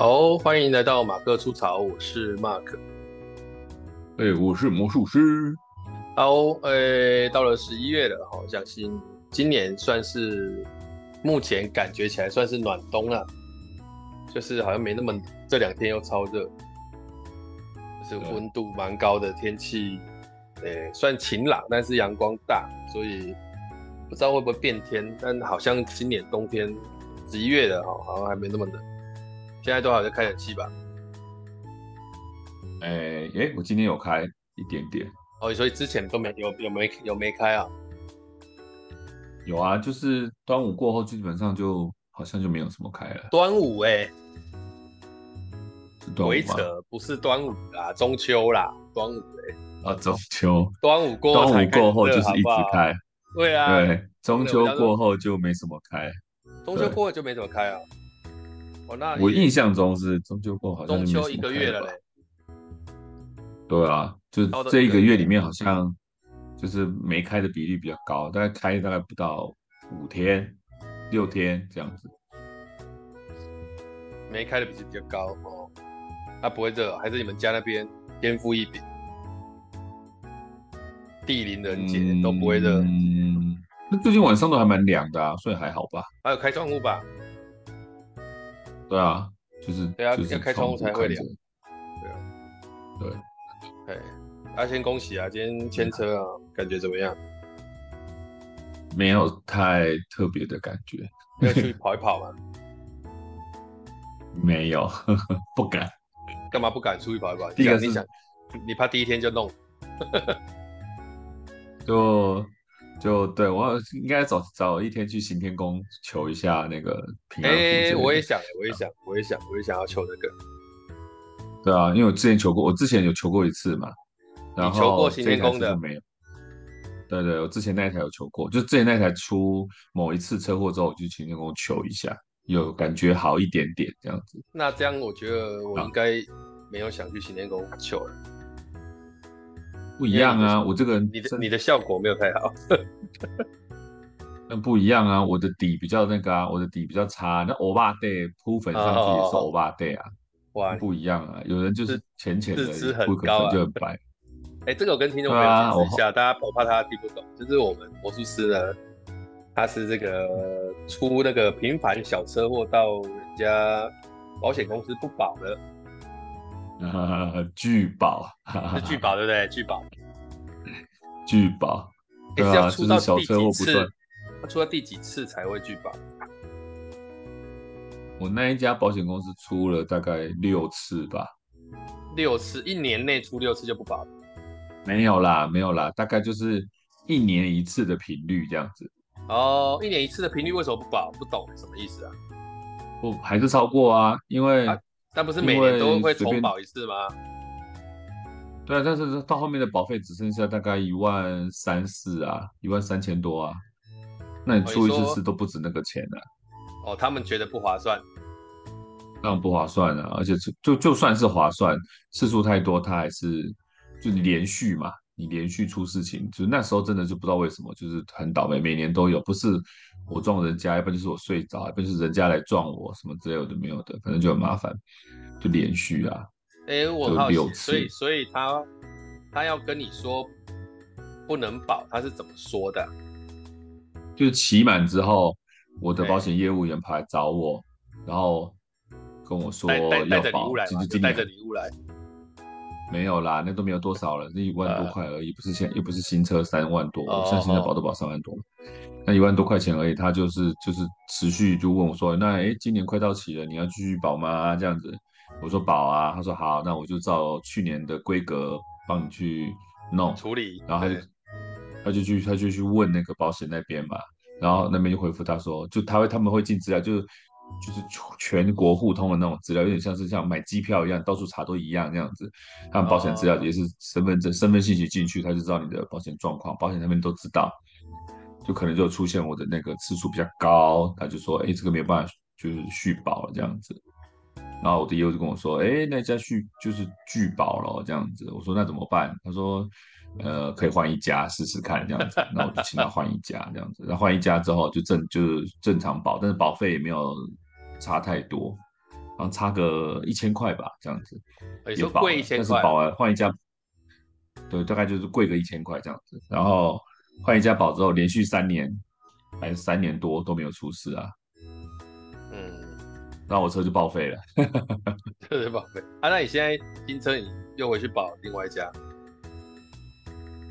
好，欢迎来到马克出槽，我是 Mark。哎、欸，我是魔术师。好，哎、欸，到了十一月了，好，相信今年算是目前感觉起来算是暖冬了，就是好像没那么，这两天又超热，就是温度蛮高的天气，哎、欸，算晴朗，但是阳光大，所以不知道会不会变天，但好像今年冬天十一月的哈，好像还没那么冷。现在多少？在开冷气吧？哎、欸欸、我今天有开一点点。哦，所以之前都没有有没有没开啊？有啊，就是端午过后，基本上就好像就没有什么开了。端午哎、欸，鬼扯，不是端午啦，中秋啦，端午哎、欸、啊，中秋，端午过端午过后就是一直开，对啊，对，中秋过后就没什么开，中秋过后就没怎么开啊。哦、我印象中是中秋过好像中秋一个月了嘞。对啊，就这一个月里面好像就是没开的比例比较高，大概开大概不到五天、六天这样子。没开的比例比较高哦，那、啊、不会热，还是你们家那边天赋异禀，地灵人杰都不会热。嗯，那最近晚上都还蛮凉的啊，所以还好吧。还有开窗户吧。对啊，就是对啊，就是要开窗户才会凉。对啊，对，哎，大家先恭喜啊！今天牵车啊，感觉怎么样？没有太特别的感觉。要出去 跑一跑吗？没有，呵 呵不敢。干嘛不敢出去跑一跑？第一个你想，你怕第一天就弄？就。就对我应该早早一天去行天宫求一下那个平安符。哎、欸，我也想，我也想，我也想，我也想要求那个。对啊，因为我之前求过，我之前有求过一次嘛。然后你求过行天宫的没有？对对，我之前那一台有求过，就之前那一台出某一次车祸之后，我去行天宫求一下，有感觉好一点点这样子。那这样我觉得我应该没有想去行天宫求了。不一样啊，我这个你的你的效果没有太好，那不一样啊，我的底比较那个啊，我的底比较差，那欧巴对铺粉上去也是欧巴对啊，哇，不一样啊，有人就是浅浅的铺个粉就很白，哎，这个我跟听众朋友解释一下，大家我怕他听不懂，就是我们魔术师呢，他是这个出那个平凡小车祸到人家保险公司不保的。啊，拒保是拒保对不对？拒保，聚保，对啊，要出到第几次？他出到第几次才会拒保？我那一家保险公司出了大概六次吧，六次，一年内出六次就不保了？没有啦，没有啦，大概就是一年一次的频率这样子。哦，一年一次的频率为什么不保？不懂什么意思啊？不，还是超过啊，因为。啊但不是每年都会重保一次吗？对啊，但是到后面的保费只剩下大概一万三四啊，一万三千多啊。那你出一次事都不止那个钱啊。哦，他们觉得不划算。当然不划算啊，而且就就算是划算，次数太多，他还是就你连续嘛，你连续出事情，就那时候真的就不知道为什么，就是很倒霉，每年都有，不是。我撞人家，要不然就是我睡着，要不然就是人家来撞我，什么之类的没有的，反正就很麻烦，就连续啊。哎、欸，我好奇，所以所以他他要跟你说不能保，他是怎么说的？就是期满之后，我的保险业务员跑来找我，欸、然后跟我说要保，带着礼物来，带着礼物来。没有啦，那都没有多少了，那一万多块而已，呃、不是现又不是新车三万多，哦、像现在保都保三万多。那一万多块钱而已，他就是就是持续就问我说，那诶今年快到期了，你要继续保吗？这样子，我说保啊，他说好，那我就照去年的规格帮你去弄处理，然后他就他就去他就去问那个保险那边嘛，然后那边就回复他说，就他会他们会进资料，就是就是全国互通的那种资料，有点像是像买机票一样，到处查都一样这样子，他们保险资料也是身份证、身份信息进去，他就知道你的保险状况，保险那边都知道。就可能就出现我的那个次数比较高，他就说，哎，这个没有办法，就是续保了这样子。然后我的业务就跟我说，哎，那家续就是拒保了这样子。我说那怎么办？他说，呃，可以换一家试试看这样子。那我就请他换一家这样子。然后换一家之后就正就是正常保，但是保费也没有差太多。然后差个一千块吧，这样子。也贵一千块，但是保完换一家，对，大概就是贵个一千块这样子。然后换一家保之后，连续三年还是三年多都没有出事啊。嗯，那我车就报废了，车就报废。啊，那你现在新车你又回去保另外一家？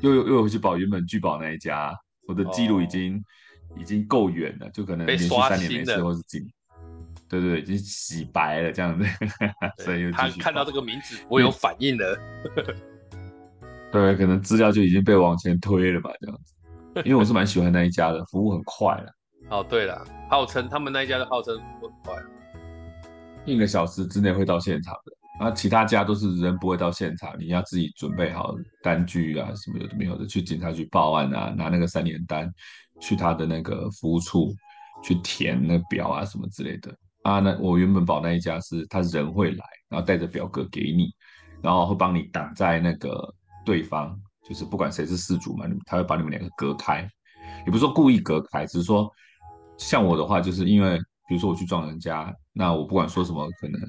又又又回去保原本拒保那一家，我的记录已经、哦、已经够远了，就可能连续三年没事，或是几，对对对，已经洗白了这样子，所以又他看到这个名字，我有反应了，对，可能资料就已经被往前推了吧，这样子，因为我是蛮喜欢那一家的，服务很快了。哦，对了，号称他们那一家的号称服务很快，一个小时之内会到现场的。啊，其他家都是人不会到现场，你要自己准备好单据啊，什么有的没有的，去警察局报案啊，拿那个三联单，去他的那个服务处去填那表啊，什么之类的。啊，那我原本保那一家是他人会来，然后带着表格给你，然后会帮你挡在那个对方，就是不管谁是事主嘛，他会把你们两个隔开，也不是说故意隔开，只是说像我的话，就是因为比如说我去撞人家，那我不管说什么，可能。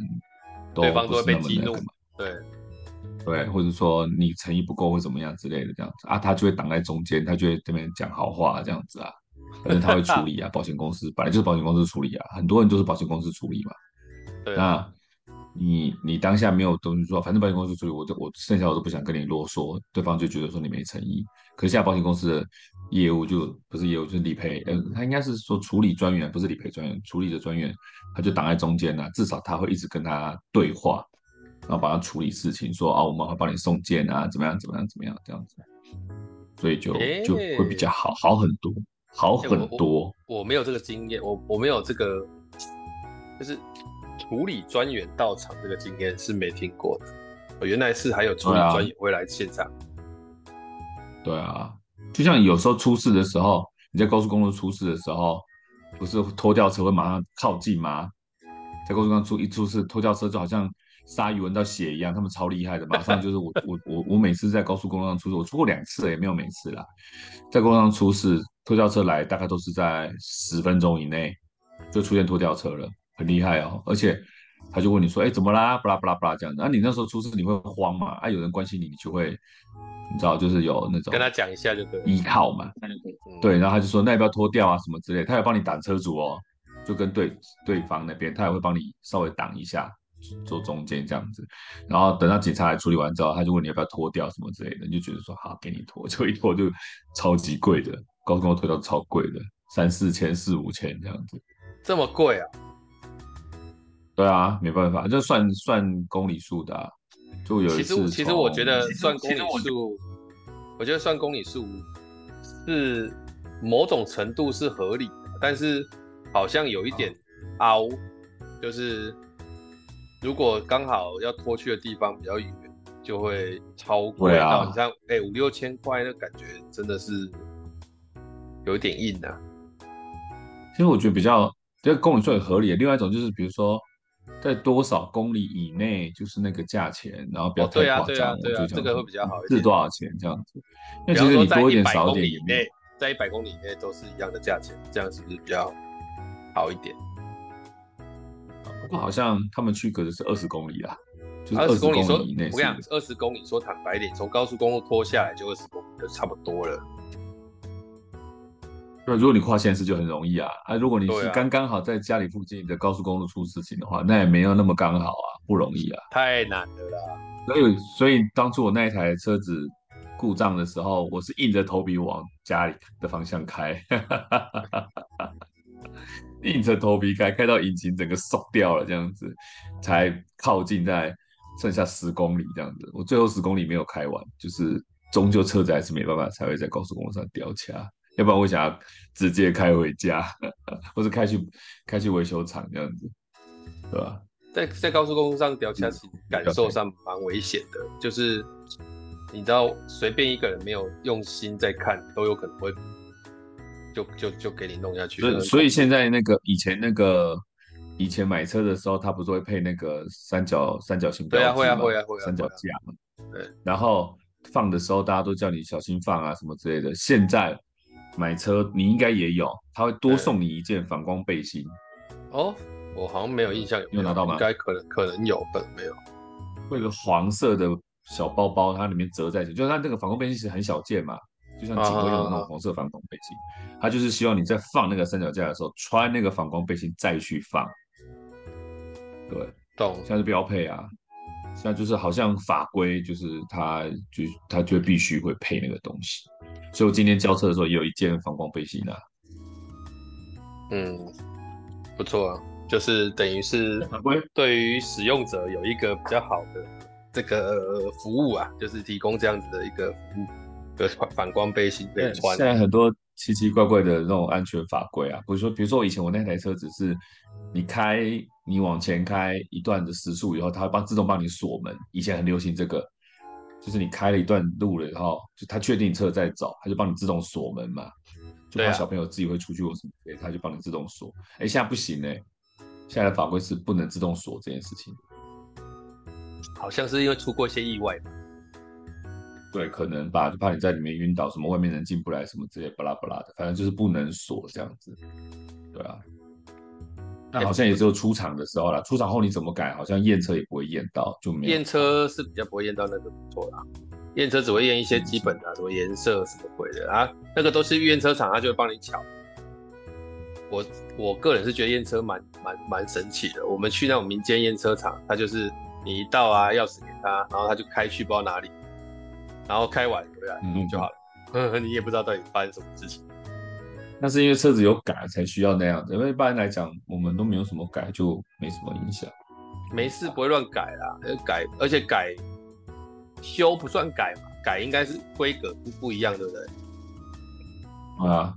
对方都会被激怒嘛？对，对，或者说你诚意不够或怎么样之类的这样子啊，他就会挡在中间，他就会这边讲好话这样子啊，反正他会处理啊，保险公司本来就是保险公司处理啊，很多人都是保险公司处理嘛。对，那你你当下没有东西说，反正保险公司处理，我就我剩下我都不想跟你啰嗦，对方就觉得说你没诚意。可是现在保险公司的业务就不是业务，就是理赔，呃，他应该是说处理专员，不是理赔专员，处理的专员。他就挡在中间了，至少他会一直跟他对话，然后帮他处理事情，说啊，我们会帮你送件啊，怎么样，怎么样，怎么样，这样子，所以就就会比较好，好很多，好很多。欸、我，我，我没有这个经验，我我没有这个，就是处理专员到场这个经验是没听过的。我原来是还有处理专员会来现场。对啊，就像有时候出事的时候，你在高速公路出事的时候。不是拖吊车会马上靠近吗？在高速上出一出事，拖吊车就好像鲨鱼闻到血一样，他们超厉害的，马上就是我我我我每次在高速公路上出事，我出过两次也没有每次啦，在公路上出事，拖吊车来大概都是在十分钟以内就出现拖吊车了，很厉害哦，而且他就问你说，哎，怎么啦？巴拉巴拉巴拉这样子，那、啊、你那时候出事你会慌嘛？啊，有人关心你，你就会。你知道，就是有那种跟他讲一下就对，依靠嘛，对，然后他就说那要不要脱掉啊什么之类，他也帮你挡车主哦，就跟对对方那边，他也会帮你稍微挡一下，做中间这样子，然后等到警察来处理完之后，他就问你要不要脱掉什么之类的，你就觉得说好，给你脱，就一脱就超级贵的，高速公路拖吊超贵的，三四千四五千这样子，这么贵啊？对啊，没办法，就算算公里数的啊。就有一次其实，其实我觉得算公里数，我觉得算公里数是某种程度是合理的，但是好像有一点凹，就是如果刚好要拖去的地方比较远，就会超贵到你像哎五六千块，那感觉真的是有一点硬啊。其实我觉得比较这个公里数也合理，另外一种就是比如说。在多少公里以内就是那个价钱，然后不要太夸张，哦对啊对啊对啊，这个会比较好一点。是多少钱这样子？那其实你多一点少一点以内，在一百公里以内都是一样的价钱，这样是不是比较好一点？不过好像他们区隔的是二十公里啦，就是二十公里以内。我跟你讲，二十公里说坦白一点，从高速公路拖下来就二十公里，就差不多了。那如果你跨县市就很容易啊，啊，如果你是刚刚好在家里附近的高速公路出事情的话，啊、那也没有那么刚好啊，不容易啊，太难了啦。所以，所以当初我那一台车子故障的时候，我是硬着头皮往家里的方向开，硬着头皮开，开到引擎整个烧掉了这样子，才靠近在剩下十公里这样子。我最后十公里没有开完，就是终究车子还是没办法，才会在高速公路上掉卡。要不然我想要直接开回家，或者开去开去维修厂这样子，对吧？在在高速公路上掉下去，感受上蛮危险的。就是你知道，随便一个人没有用心在看，都有可能会就就就给你弄下去。所以所以现在那个以前那个以前买车的时候，他不是会配那个三角三角形标志吗？对啊，会啊会啊会啊，三角架嘛。对。然后放的时候，大家都叫你小心放啊什么之类的。现在。买车你应该也有，他会多送你一件反光背心。哦，我好像没有印象有没有，有拿到吗？应该可能可能有，可能没有。会有个黄色的小包包，它里面折在一起，就是它这个反光背心其实很小件嘛，就像警卫用的那种红色反光背心，它、啊、就是希望你在放那个三脚架的时候穿那个反光背心再去放。对，懂，现在是标配啊。现在就是好像法规就是它就它就必须会配那个东西，所以我今天交车的时候也有一件反光背心啊。嗯，不错啊，就是等于是对于使用者有一个比较好的这个服务啊，就是提供这样子的一个服务，的反反光背心可以穿。现在很多奇奇怪怪的那种安全法规啊，比如说比如说我以前我那台车只是你开。你往前开一段的时速以后，它会帮自动帮你锁门。以前很流行这个，就是你开了一段路了以后，就他确定车在走，他就帮你自动锁门嘛。就怕小朋友自己会出去或什么，对，它就帮你自动锁。哎，现在不行哎，现在的法规是不能自动锁这件事情。好像是因为出过一些意外吧？对，可能吧，就怕你在里面晕倒，什么外面人进不来，什么之类巴拉巴拉的，反正就是不能锁这样子。对啊。那好像也只有出厂的时候啦，出厂后你怎么改，好像验车也不会验到，就没有。验车是比较不会验到那个不错啦，验车只会验一些基本的，什么颜色什么鬼的啊，那个都是验车厂，他就会帮你瞧。我我个人是觉得验车蛮蛮蛮神奇的。我们去那种民间验车厂，他就是你一到啊，钥匙给他，然后他就开去不知道哪里，然后开完回来嗯就好了，嗯，你也不知道到底发生什么事情。那是因为车子有改才需要那样子，因为一般来讲我们都没有什么改，就没什么影响。没事，不会乱改啦，改而且改修不算改嘛，改应该是规格不不一样，对不对？啊，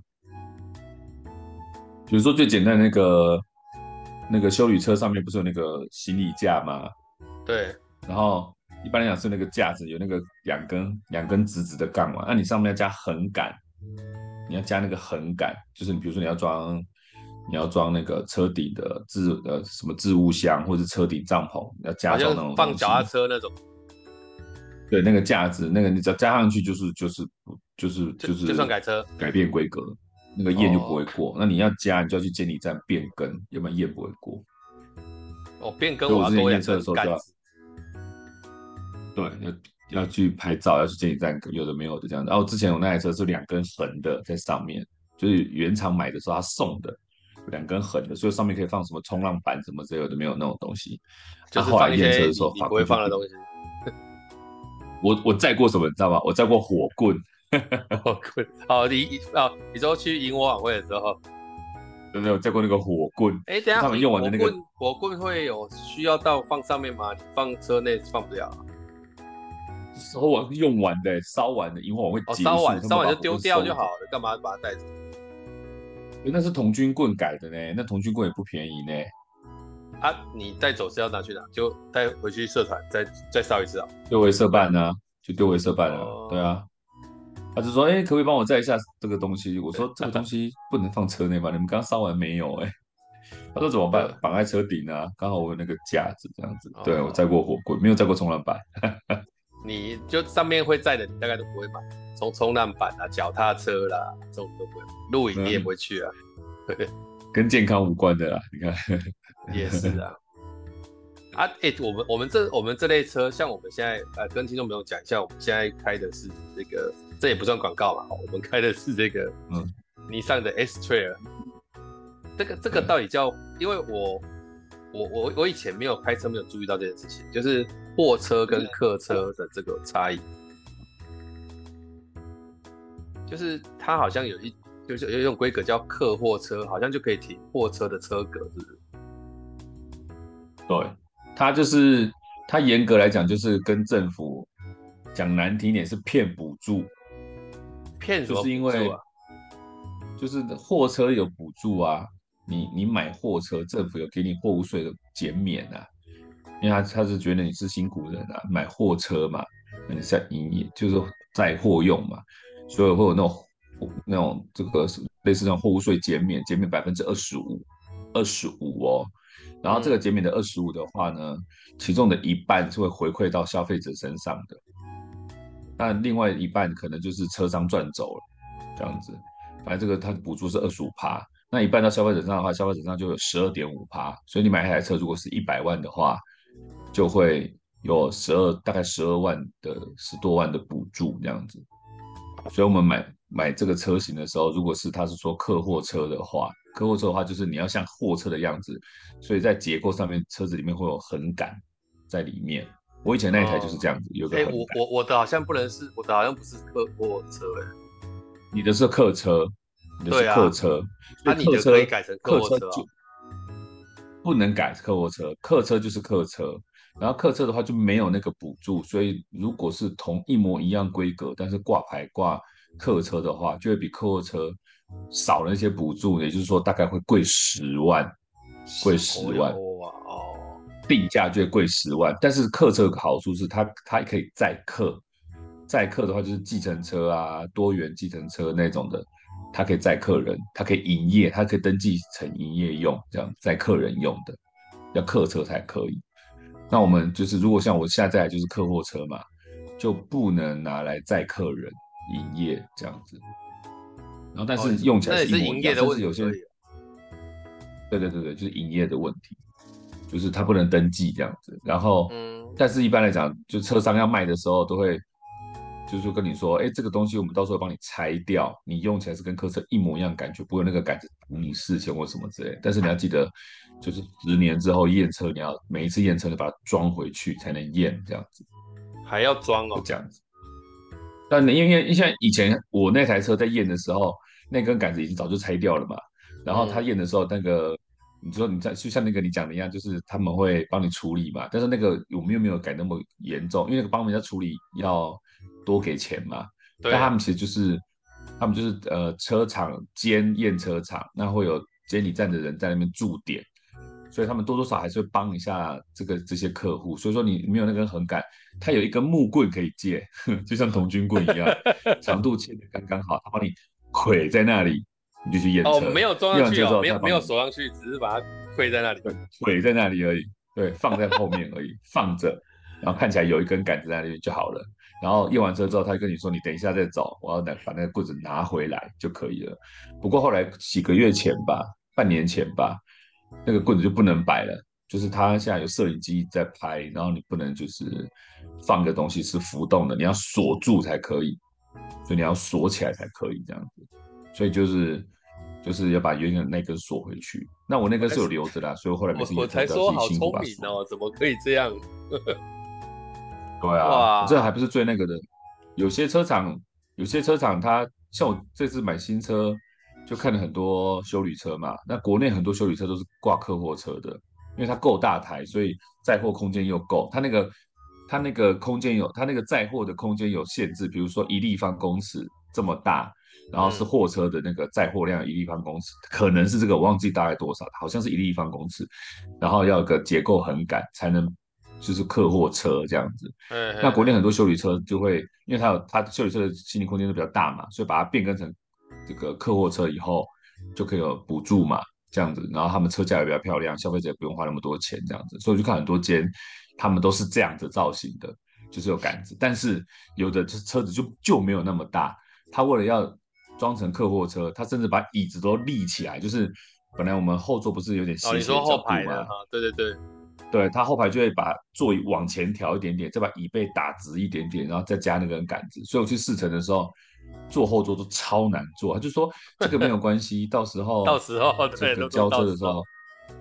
比如说最简单的那个那个修理车上面不是有那个行李架吗？对。然后一般来讲是那个架子有那个两根两根直直的杠嘛，那你上面要加横杆。你要加那个横杆，就是你比如说你要装，你要装那个车顶的置呃什么置物箱，或者是车顶帐篷，你要加装那种放脚踏车那种。对，那个架子，那个你只要加上去就是就是就是就是就，就算改车改变规格，那个验就不会过。哦。那你要加，你就要去监理站变更，要不然验不会过。哦，变更我要多验车的时候就要。对，要。要去拍照，要去监理站，有的没有的这样子。然后之前我那台车是两根横的在上面，就是原厂买的时候他送的，两根横的，所以上面可以放什么冲浪板什么之类的，没有那种东西。就是后来验车的时候，不会放的东西。我我载过什么，你知道吗？我载过火棍。火棍。哦，你哦，你说去营火晚会的时候，有没有载过那个火棍？哎、欸，等下，他们用完的那个火棍会有需要到放上面吗？放车内放不了。烧完用完的，烧完的，营火晚会烧完烧完就丢掉就好了，干嘛把它带走？那是童军棍改的呢，那童军棍也不便宜呢。啊，你带走是要拿去哪？就带回去社团再再烧一次啊？丢回社办呢？就丢回社办了。哦、对啊，他就说，哎、欸，可不可以帮我载一下这个东西？我说这个东西不能放车内吧？你们刚烧完没有、欸？哎，他说怎么办？绑在车顶啊，刚好我有那个架子这样子。对，我载过火棍，没有载过冲浪板。你就上面会载的，你大概都不会买，从冲浪板啊、脚踏车啦，这种都不会。露营你也不会去啊，嗯、跟健康无关的啦。你看，也是啊。啊，哎、欸，我们我们这我们这类车，像我们现在呃，跟听众朋友讲一下，我们现在开的是这个，这也不算广告嘛，我们开的是这个，嗯，尼桑的 S Trail，。这个这个到底叫？嗯、因为我我我我以前没有开车，没有注意到这件事情，就是。货车跟客车的这个差异，就是它好像有一，就是有一种规格叫客货车，好像就可以停货车的车格，是不是？对，它就是它严格来讲就是跟政府讲难听点是骗补助，骗就是因为就是货车有补助啊，你你买货车，政府有给你货物税的减免啊。因为他他是觉得你是辛苦人啊，买货车嘛，你在营业就是载货用嘛，所以会有那种那种这个类似那种货物税减免，减免百分之二十五，二十五哦。然后这个减免的二十五的话呢，其中的一半是会回馈到消费者身上的，那另外一半可能就是车商赚走了，这样子。反正这个它的补助是二十五趴，那一半到消费者上的话，消费者上就有十二点五趴。所以你买一台车，如果是一百万的话，就会有十二大概十二万的十多万的补助这样子。所以我们买买这个车型的时候，如果是他是说客货车的话，客货车的话就是你要像货车的样子，所以在结构上面车子里面会有横杆在里面。我以前那一台就是这样子，哦、有个。我我我的好像不能是，我的好像不是客货车哎，你的是客车。对啊，客车，那你的可以改成客货车，就不能改客货车，客车就是客车，然后客车的话就没有那个补助，所以如果是同一模一样规格，但是挂牌挂客车的话，就会比客货车少了一些补助，也就是说大概会贵十万，贵十万哦，定价就会贵十万，但是客车有个好处是它它可以载客，载客的话就是计程车啊，多元计程车那种的。它可以载客人，它可以营业，它可以登记成营业用，这样载客人用的，要客车才可以。那我们就是，如果像我现在就是客货车嘛，就不能拿来载客人营业这样子。然后，但是用起来是一模一样，但是有些，对对对对，就是营业的问题，就是它不能登记这样子。然后，但是一般来讲，就车商要卖的时候都会。就是跟你说，哎，这个东西我们到时候帮你拆掉，你用起来是跟客车一模一样感觉，不会那个杆子堵你视线或什么之类。但是你要记得，就是十年之后验车，你要每一次验车你把它装回去才能验，这样子。还要装哦，这样子。但因为因为像以前我那台车在验的时候，那根杆子已经早就拆掉了嘛。然后他验的时候，那个、嗯、你说你在就像那个你讲的一样，就是他们会帮你处理嘛。但是那个我们又没有改那么严重，因为那个帮人家处理要。多给钱嘛？但他们其实就是，他们就是呃，车厂兼验车厂，那会有监理站的人在那边驻点，所以他们多多少还是会帮一下这个这些客户。所以说你没有那根横杆，他有一根木棍可以借，就像童军棍一样，长度切的刚刚好，他帮你捆在那里，你就去验车。哦，没有装上去哦，没有没有锁上去，只是把它捆在那里，捆在那里而已。对，放在后面而已，放着，然后看起来有一根杆子在那里就好了。然后验完车之后，他就跟你说：“你等一下再找，我要拿把那个棍子拿回来就可以了。”不过后来几个月前吧，半年前吧，那个棍子就不能摆了，就是他现在有摄影机在拍，然后你不能就是放个东西是浮动的，你要锁住才可以，所以你要锁起来才可以这样子。所以就是就是要把原有的那根锁回去。那我那根是有留着的，所以后来没事我，我才说好聪明哦，怎么可以这样？对啊，这还不是最那个的。有些车厂，有些车厂，它像我这次买新车，就看了很多修理车嘛。那国内很多修理车都是挂客货车的，因为它够大台，所以载货空间又够。它那个，它那个空间有，它那个载货的空间有限制，比如说一立方公尺这么大，然后是货车的那个载货量一立方公尺，可能是这个，我忘记大概多少，好像是一立方公尺，然后要有个结构横杆才能。就是客货车这样子，那国内很多修理车就会，因为它有它修理车的心理空间都比较大嘛，所以把它变更成这个客货车以后，就可以有补助嘛，这样子，然后他们车架也比较漂亮，消费者也不用花那么多钱这样子，所以我就看很多间，他们都是这样子造型的，就是有杆子，但是有的车车子就就没有那么大，他为了要装成客货车，他甚至把椅子都立起来，就是本来我们后座不是有点斜斜角度吗？对对对。对，他后排就会把座椅往前调一点点，再把椅背打直一点点，然后再加那根杆子。所以我去试乘的时候，坐后座都超难坐。他就说 这个没有关系，到时候到时候这个交车的时候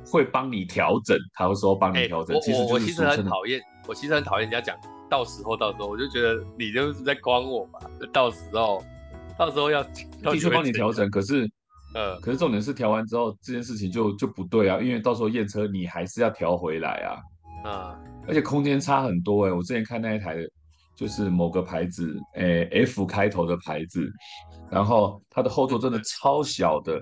会帮你调整，他会说帮你调整。其实我其实很讨厌，我其实很讨厌人家讲到时候到时候，我就觉得你就是在诓我嘛。到时候到时候要的确帮你调整，可是。呃，可是重点是调完之后这件事情就就不对啊，因为到时候验车你还是要调回来啊，啊，而且空间差很多哎、欸，我之前看那一台就是某个牌子，哎、欸、F 开头的牌子，然后它的后座真的超小的，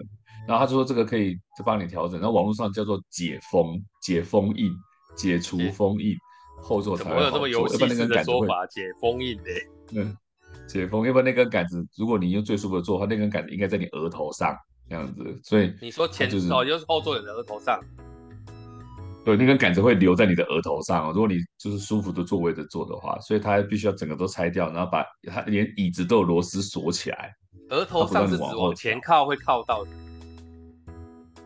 然后他就说这个可以就帮你调整，然后网络上叫做解封解封印解除封印，后座才会好坐，有这么游戏式的说法？解封印的、欸，嗯，解封，要不然那根杆子，如果你用最舒服的坐的话，那根杆子应该在你额头上。这样子，所以你说前座、就是哦、就是后座人的额头上，对，那根杆子会留在你的额头上。如果你就是舒服的座位的坐的话，所以它必须要整个都拆掉，然后把它连椅子都有螺丝锁起来。额头上是指往前靠会靠到的，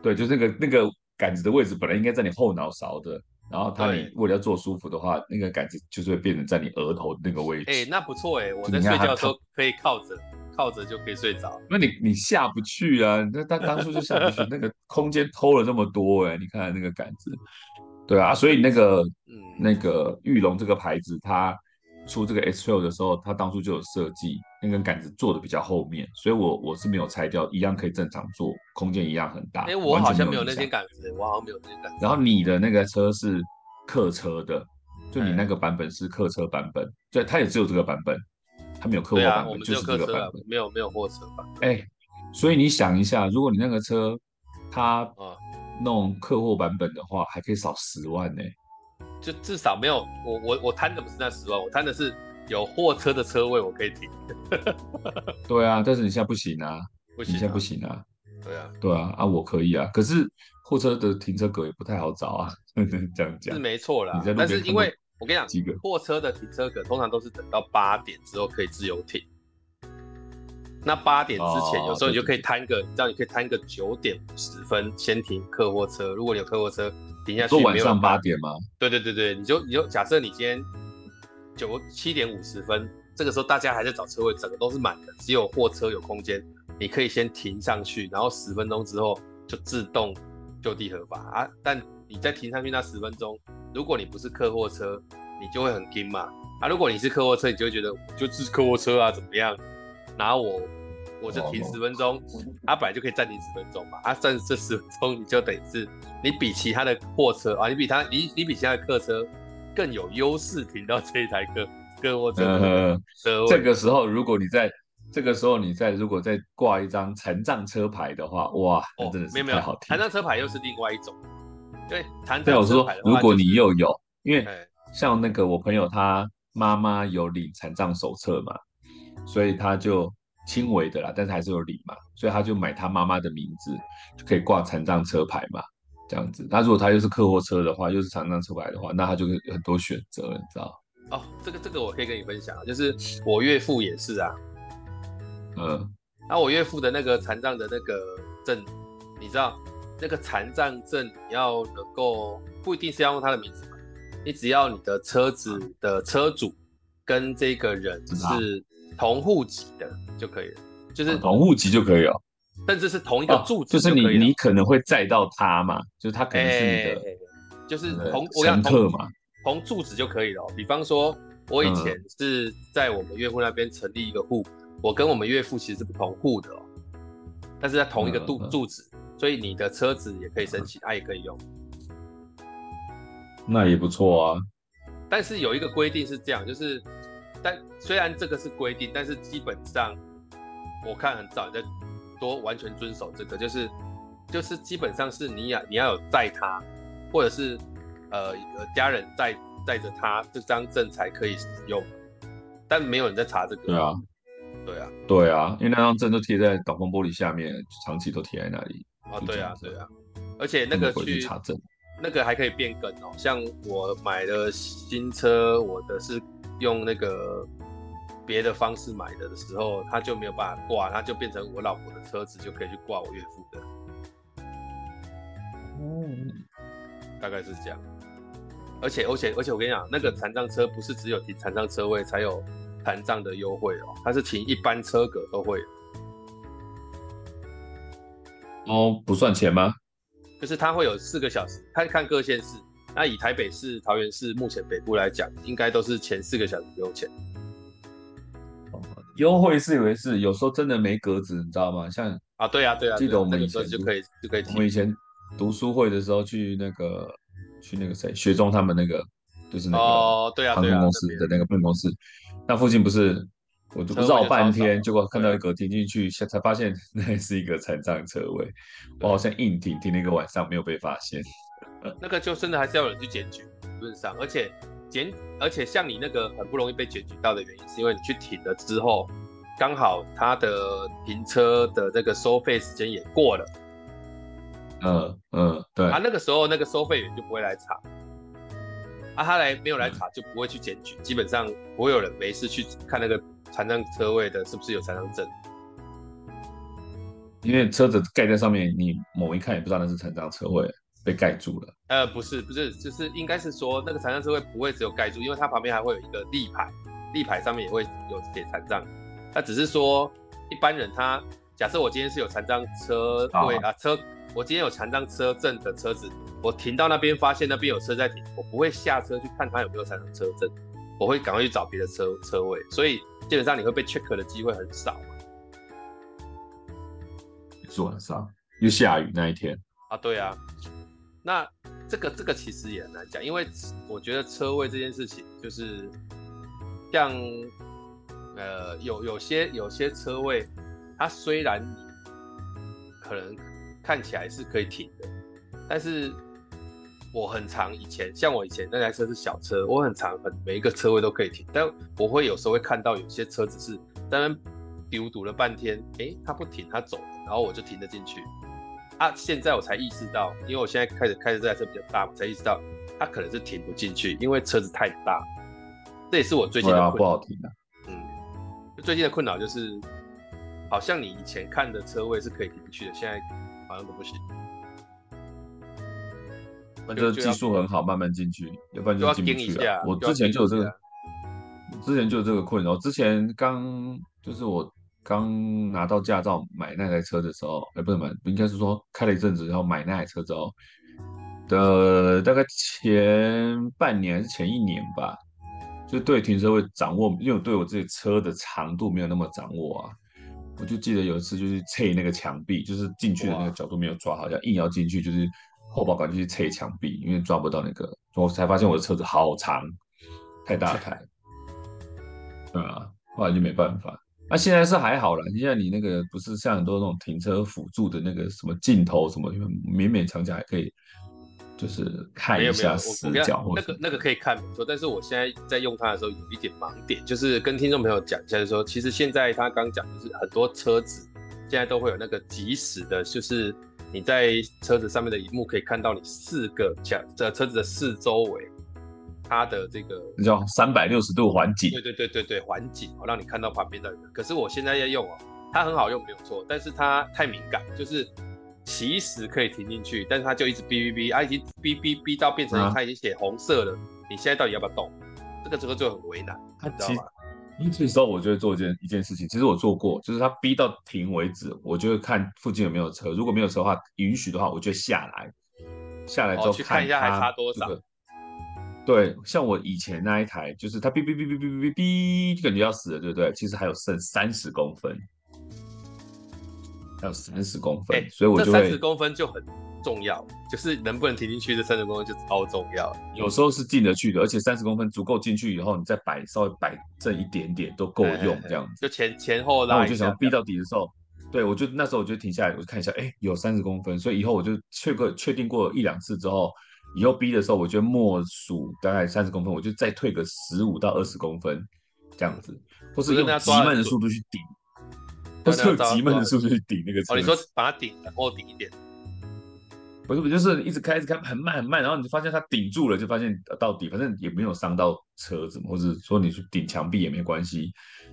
对，就是那个那个杆子的位置本来应该在你后脑勺的，然后它你为了要坐舒服的话，那个杆子就是会变成在你额头那个位置。哎、欸，那不错哎，我在睡觉的时候可以靠着，靠着就可以睡着。那你你下不去啊？那他当初就下不去，那个空间偷了那么多哎，你看那个杆子。对啊，所以那个、嗯、那个玉龙这个牌子，它出这个 X Trail 的时候，它当初就有设计那根杆子做的比较后面，所以我我是没有拆掉，一样可以正常坐，空间一样很大。哎，我好像没有那些杆子，我好像没有那些杆子。然后你的那个车是客车的，就你那个版本是客车版本，对，它也只有这个版本，它没有客货版本，就是这个版本，没有没有货车版本。哎，所以你想一下，如果你那个车它啊。弄客货版本的话，还可以少十万呢、欸，就至少没有我我我贪的不是那十万，我贪的是有货车的车位我可以停。对啊，但是你现在不行啊，不行啊，你现在不行啊。对啊，对啊，啊我可以啊，可是货车的停车格也不太好找啊，这样讲是没错啦。但是因为我跟你讲，货车的停车格通常都是等到八点之后可以自由停。那八点之前，有时候你就可以摊个，你知道，你可以摊个九点五十分先停客货车。如果你有客货车停下去，晚上八点吗？对对对对，你就你就假设你今天九七点五十分，这个时候大家还在找车位，整个都是满的，只有货车有空间，你可以先停上去，然后十分钟之后就自动就地合法啊。但你在停上去那十分钟，如果你不是客货车，你就会很惊嘛啊。如果你是客货车，你就会觉得就是客货车啊，怎么样？然后我我就停十分钟，他、啊、本来就可以暂停十分钟嘛，他暂这十分钟你就等于是你比其他的货车啊，你比他你你比其他的客车更有优势停到这一台客客货车。这个时候如果你在这个时候你在如果再挂一张残障车牌的话，哇，那真的是太好听。残障车牌又是另外一种，对，残障我说，如果你又有，因为像那个我朋友他妈妈有领残障手册嘛。所以他就轻微的啦，但是还是有领嘛，所以他就买他妈妈的名字，就可以挂残障车牌嘛，这样子。那如果他又是客货车的话，又是残障车牌的话，那他就有很多选择了，你知道？哦，这个这个我可以跟你分享，就是我岳父也是啊，嗯，那我岳父的那个残障的那个证，你知道，那个残障证你要能够不一定是要用他的名字嘛，你只要你的车子的车主跟这个人是。同户籍的就可以了，就是、啊、同户籍就可以了，甚至是同一个住址就、哦，就是你你可能会载到他嘛，就是他可能是你的，欸、就是同乘客嘛同，同住址就可以了。比方说，我以前是在我们岳父那边成立一个户、嗯，我跟我们岳父其实是不同户的哦，但是在同一个住住址，所以你的车子也可以申请，他、嗯啊、也可以用，那也不错啊。但是有一个规定是这样，就是。但虽然这个是规定，但是基本上我看很少人在多完全遵守这个，就是就是基本上是你要你要有载他，或者是呃家人载载着他这张证才可以使用，但没有人在查这个。对啊，对啊，对啊，因为那张证都贴在挡风玻璃下面，长期都贴在那里。哦，对啊，对啊，而且那个去查证，那个还可以变更哦，像我买的新车，我的是。用那个别的方式买的的时候，他就没有办法挂，他就变成我老婆的车子就可以去挂我岳父的。嗯，大概是这样。而且而且而且我跟你讲，那个残障车不是只有停残障车位才有残障的优惠哦，它是停一般车格都会有。哦，不算钱吗？就是它会有四个小时，看看各县市。那以台北市、桃园市目前北部来讲，应该都是前四个小时不用钱。优惠是以为是，有时候真的没格子，你知道吗？像啊，对啊，对啊，记得我们以前、啊、就可以就可以。我们以前读书会的时候去那个去那个谁学中他们那个就是那个哦，对啊，航空公司的那个办公室，那附近不是我就绕半天，结果看到一个停进去，才发现 那是一个残障车位，我好像硬停停了一个晚上没有被发现。那个就真的还是要有人去检举，理论上，而且检，而且像你那个很不容易被检举到的原因，是因为你去停了之后，刚好他的停车的这个收费时间也过了。嗯嗯，对。啊，那个时候那个收费员就不会来查，啊，他来没有来查就不会去检举，基本上不会有人没事去看那个残障车位的是不是有残障证。因为车子盖在上面，你猛一看也不知道那是残障车位，被盖住了。呃，不是，不是，就是应该是说那个残障车位不会只有盖住，因为它旁边还会有一个立牌，立牌上面也会有写残障。它只是说一般人他假设我今天是有残障车位啊，啊车，我今天有残障车证的车子，我停到那边发现那边有车在停，我不会下车去看他有没有残障车证，我会赶快去找别的车车位，所以基本上你会被 check 的机会很少。是晚上又下雨那一天。啊，对啊，那这个这个其实也很难讲，因为我觉得车位这件事情就是像呃有有些有些车位，它虽然可能看起来是可以停的，但是我很常以前像我以前那台车是小车，我很常很每一个车位都可以停，但我会有时候会看到有些车子是当然丢堵了半天，诶，他不停，他走。然后我就停了进去，啊，现在我才意识到，因为我现在开始开的这台车比较大，我才意识到他可能是停不进去，因为车子太大。这也是我最近的困扰。不好停啊。嗯，最近的困扰就是，好像你以前看的车位是可以停进去的，现在好像都不行。那就技术很好，慢慢进去，要不然就进不去了。我之前就有这个，之前就有这个困扰。之前刚就是我。刚拿到驾照买那台车的时候，哎，不是买，应该是说开了一阵子，然后买那台车之后的大概前半年还是前一年吧，就对停车位掌握，因为我对我自己车的长度没有那么掌握啊，我就记得有一次就是蹭那个墙壁，就是进去的那个角度没有抓好，像硬要进去，就是后保杆就去拆墙壁，因为抓不到那个，我才发现我的车子好长，太大台，对啊，后来就没办法。那、啊、现在是还好了，现在你那个不是像很多那种停车辅助的那个什么镜头什么，勉勉强强还可以，就是看一下死角或。那个那个可以看没错，但是我现在在用它的时候有一点盲点，就是跟听众朋友讲一下，就是说其实现在他刚讲就是很多车子现在都会有那个即时的，就是你在车子上面的荧幕可以看到你四个墙这车子的四周围。它的这个叫三百六十度环景，对对对对对，环景哦，让你看到旁边的人。可是我现在要用哦，它很好用没有错，但是它太敏感，就是其实可以停进去，但是它就一直哔哔哔，它已经哔哔哔到变成它已经写红色了，啊、你现在到底要不要动？这个这个就很为难，你知道吗？这时候我就会做一件一件事情，其实我做过，就是他逼到停为止，我就会看附近有没有车，如果没有车的话，允许的话，我就下来，下来之后看、哦、去看一下还差多少。这个对，像我以前那一台，就是它哔哔哔哔哔哔哔，就感觉要死了，对不对？其实还有剩三十公分，还有三十公分，欸、所以我就三十公分就很重要，就是能不能停进去，这三十公分就超重要。有时候是进得去的，而且三十公分足够进去以后，你再摆稍微摆正一点点都够用，这样子。就前前后拉。那我就想要逼到底的时候，对我就那时候我就停下来，我就看一下，哎，有三十公分，所以以后我就确个确定过一两次之后。以后逼的时候，我就默数大概三十公分，我就再退个十五到二十公分，这样子，或是用极慢的速度去顶，或是用极慢的速度去顶那个车。哦，你说把它顶，然后顶一点。不是，不就是一直开，一直开，很慢很慢，然后你就发现它顶住了，就发现到底，反正也没有伤到车子，或者说你去顶墙壁也没关系，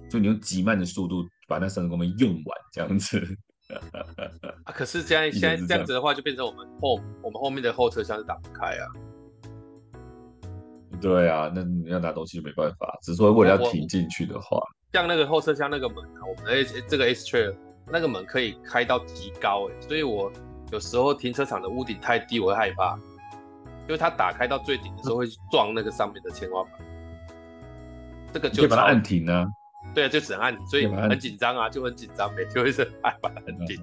就你用极慢的速度把那三十公分用完，这样子。啊！可是 这样现在这样子的话，就变成我们后我们后面的后车厢是打不开啊。对啊，那你要拿东西就没办法，只是说为了要停进去的话，像那个后车厢那个门啊，我们的这个 S Trail 那个门可以开到极高哎，所以我有时候停车场的屋顶太低，我会害怕，因为它打开到最顶的时候会撞那个上面的天花板。这个就把它按停呢。对啊，就只能按停，所以很紧张啊，就很紧张呗，就会是按把它很紧。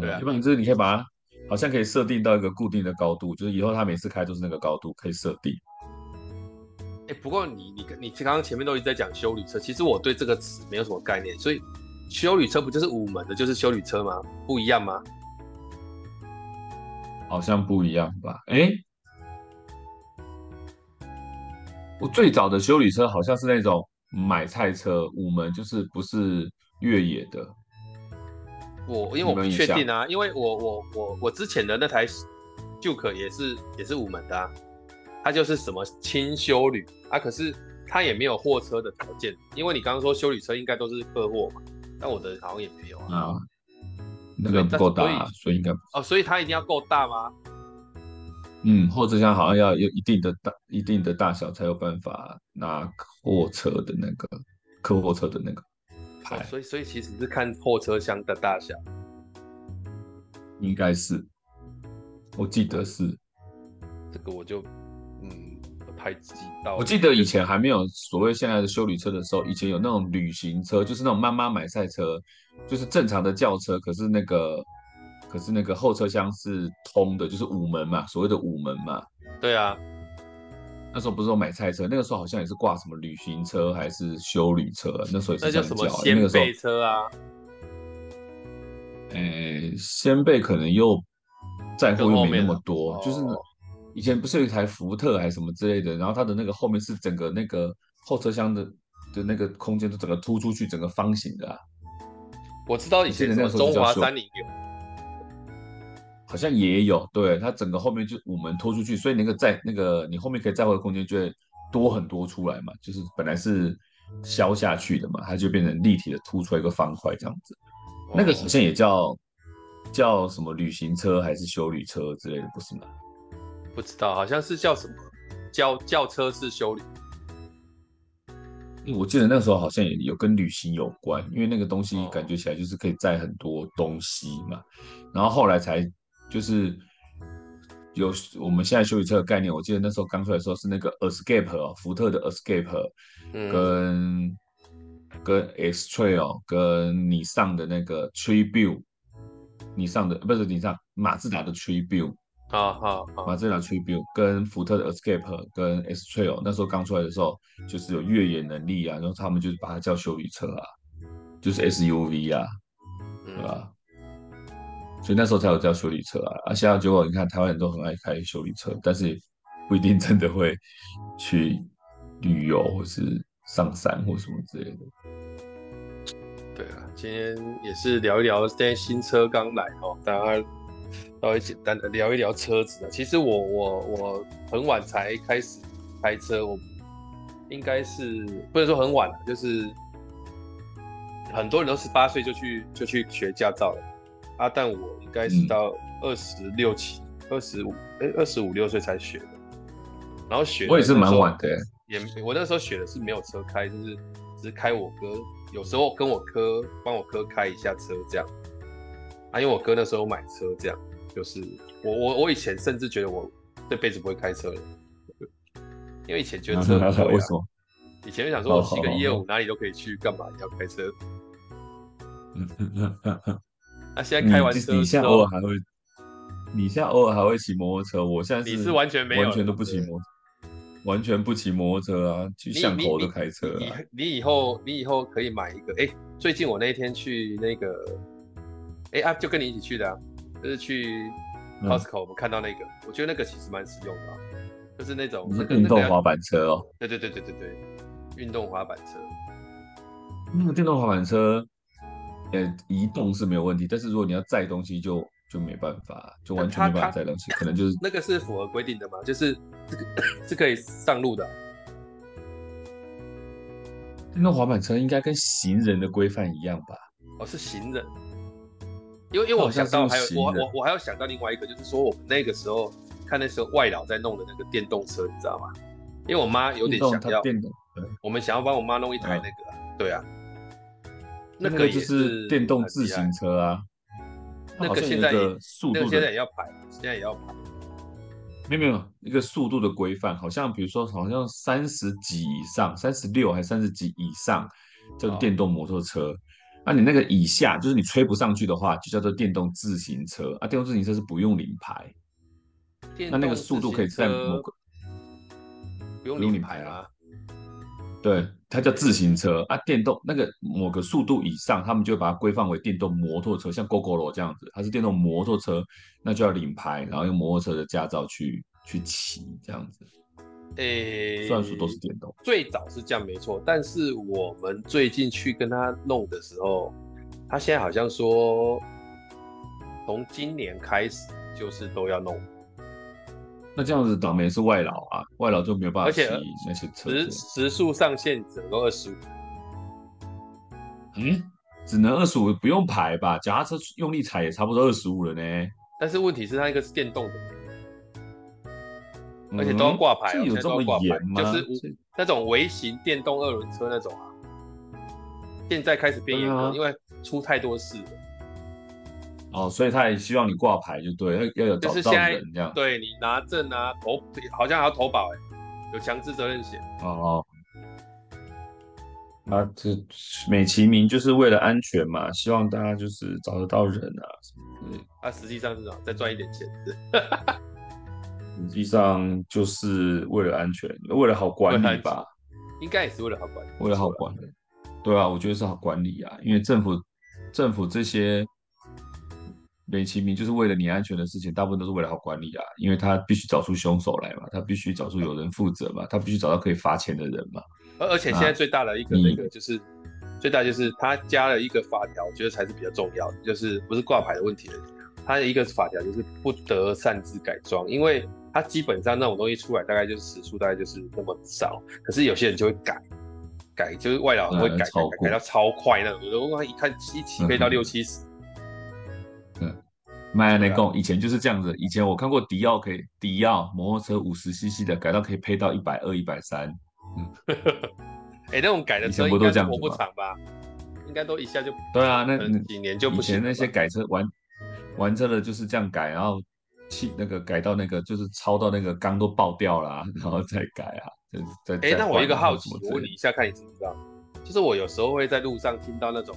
对啊，基本上就是你可以把它，好像可以设定到一个固定的高度，就是以后它每次开都是那个高度可以设定。哎，不过你你你刚刚前面都一直在讲修理车，其实我对这个词没有什么概念，所以修理车不就是五门的，就是修理车吗？不一样吗？好像不一样吧？哎，我最早的修理车好像是那种。买菜车五门就是不是越野的，我因为我不确定啊，因为我我我我之前的那台 Juke 也是也是五门的啊，它就是什么轻修旅啊，可是它也没有货车的条件，因为你刚刚说修理车应该都是客货嘛，但我的好像也没有啊。那个不够大，所以，应该哦，所以它一定要够大吗？嗯，货车厢好像要有一定的大、一定的大小才有办法拿货车的那个客货车的那个牌。哦，所以所以其实是看货车厢的大小，应该是，我记得是，这个我就嗯不太知道。我记得以前还没有所谓现在的修理车的时候，以前有那种旅行车，就是那种妈妈买菜车，就是正常的轿车，可是那个。可是那个后车厢是通的，就是五门嘛，所谓的五门嘛。对啊，那时候不是说买菜车，那个时候好像也是挂什么旅行车还是修旅车，那时候也是这样叫。那叫什么掀背车啊？诶、欸，掀背可能又载货又没那么多，就是以前不是有一台福特还是什么之类的，然后它的那个后面是整个那个后车厢的的那个空间都整个凸出去，整个方形的啊。我知道以前那个中华三菱有。好像也有，对，它整个后面就五门拖出去，所以那个在那个你后面可以载货的空间就会多很多出来嘛，就是本来是削下去的嘛，它就变成立体的凸出来一个方块这样子。哦、那个好像也叫叫什么旅行车还是修理车之类的，不是吗？不知道，好像是叫什么轿轿车式修理。我记得那时候好像也有跟旅行有关，因为那个东西感觉起来就是可以载很多东西嘛，然后后来才。就是有我们现在修理车的概念，我记得那时候刚出来的时候是那个 Escape 哦，福特的 Escape，跟、嗯、跟 X-Trail，跟你上的那个 Tribute，你上的不是你上，马自达的 Tribute，好好好，马自达 Tribute 跟福特的 Escape 跟 S Trail 那时候刚出来的时候就是有越野能力啊，然后他们就是把它叫休旅车啊，就是 SUV 啊，对吧？嗯所以那时候才有叫休旅车啊，而现在结果你看台湾人都很爱开休旅车，但是不一定真的会去旅游或是上山或什么之类的。对啊，今天也是聊一聊，现在新车刚来哦，大家稍微简单的聊一聊车子啊。其实我我我很晚才开始开车，我应该是不能说很晚了，就是很多人都十八岁就去就去学驾照了。啊，但我应该是到二十六七、二十五，哎，二十五六岁才学的。然后学，我也是蛮晚的。也，我那时候学的是没有车开，就是只是开我哥，有时候跟我哥帮我哥开一下车这样。啊，因为我哥那时候买车这样，就是我我我以前甚至觉得我这辈子不会开车了，因为以前觉得车不会、啊。为什么？以前就想说我骑个一二五哪里都可以去，干嘛要开车？嗯嗯嗯嗯。那现在开完车，你现在偶尔还会，你现在偶尔还会骑摩托车。我现在是，你是完全没有，完全都不骑摩，完全不骑摩托车啊，去巷口都开车你你你。你以后，你以后可以买一个。哎、欸，最近我那天去那个，哎、欸、啊，就跟你一起去的，啊，就是去 Costco，我们看到那个，嗯，我觉得那个其实蛮实用的，啊，就是那种运动滑板车哦。对对对对对对，运动滑板车。那个电动滑板车。呃，移动是没有问题，但是如果你要载东西就，就就没办法，就完全没办法载东西，可能就是那个是符合规定的吗？就是这个 是可以上路的。电动滑板车应该跟行人的规范一样吧？哦，是行人，因为因为我想到还有我我我还要想到另外一个，就是说我们那个时候看那时候外老在弄的那个电动车，你知道吗？因为我妈有点想要电动，我们想要帮我妈弄一台那个、啊，对啊。那个就是电动自行车啊，那个现在速度现在也要排，现在也要排。没有没有，一个速度的规范，好像比如说好像三十几以上，三十六还是三十几以上叫做电动摩托车。那、啊、你那个以下，就是你吹不上去的话，就叫做电动自行车啊。电动自行车是不用领牌，那那个速度可以在某个不用领牌啊。对，它叫自行车啊，电动那个某个速度以上，他们就把它规范为电动摩托车，像 Gogoro 这样子，它是电动摩托车，那就要领牌，然后用摩托车的驾照去去骑这样子。诶、欸，虽然说都是电动，最早是这样没错，但是我们最近去跟他弄的时候，他现在好像说，从今年开始就是都要弄。那这样子倒霉是外劳啊，外劳就没有办法骑那些车。时时速上限只能够二十五。嗯，只能二十五，不用排吧？脚踏车用力踩也差不多二十五了呢。但是问题是它一个是电动的，而且都要挂牌，嗯、有这么严吗？就是那种微型电动二轮车那种啊，现在开始变严格，啊，因为出太多事了。哦，所以他也希望你挂牌就对，要要有找到人这样。对，你拿证啊，投好像还要投保哎，有强制责任险。哦。啊，这美其名就是为了安全嘛，希望大家就是找得到人啊什么的。啊，实际上是什么？再赚一点钱。实际上就是为了安全，为了好管理吧。应该也是为了好管理。为了好管理。对啊，我觉得是好管理啊，因为政府政府这些美其名就是为了你安全的事情，大部分都是为了好管理啊，因为他必须找出凶手来嘛，他必须找出有人负责嘛，他必须找到可以罚钱的人嘛。而而且现在最大的一个那个就是，最大就是他加了一个法条，我觉得才是比较重要的，就是不是挂牌的问题了。他的一个法条就是不得擅自改装，因为他基本上那种东西出来大概就是时速大概就是那么少，可是有些人就会改，改就是外劳会改改改到超快那种，有的我一看一起飞到六七十。嗯，迈阿共以前就是这样子，以前我看过迪奥可以迪奥摩托车五十 CC 的改到可以配到一百二一百三。嗯，哎、欸，那种改的车应该活不长吧？应该都一下就对啊，那几年就不行。以前那些改车玩玩车的就是这样改，然后气那个改到那个就是超到那个缸都爆掉了，啊，然后再改啊，哎，那我一个好奇，我问你一下，看你知不知道？就是我有时候会在路上听到那种，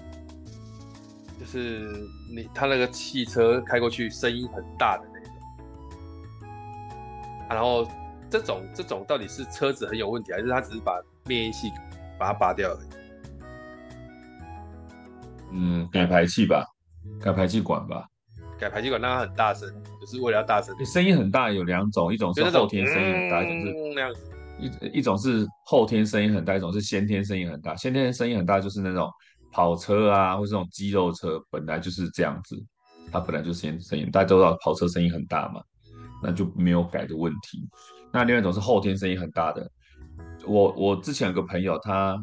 就是你他那个汽车开过去声音很大的那种，啊、然后。这种这种到底是车子很有问题，还是他只是把灭烟器把它拔掉而已？嗯，改排气吧，改排气管吧，改排气管让它很大声，就是为了要大声。声音很大有两种，一种是后天声音很大，一种是那样子。一一种是后天声音很大，一种是先天声音很大。先天声音很大就是那种跑车啊，或是这种肌肉车本来就是这样子，它本来就是先声音，大家都知道跑车声音很大嘛，那就没有改的问题。那另外一种是后天声音很大的，我我之前有个朋友他，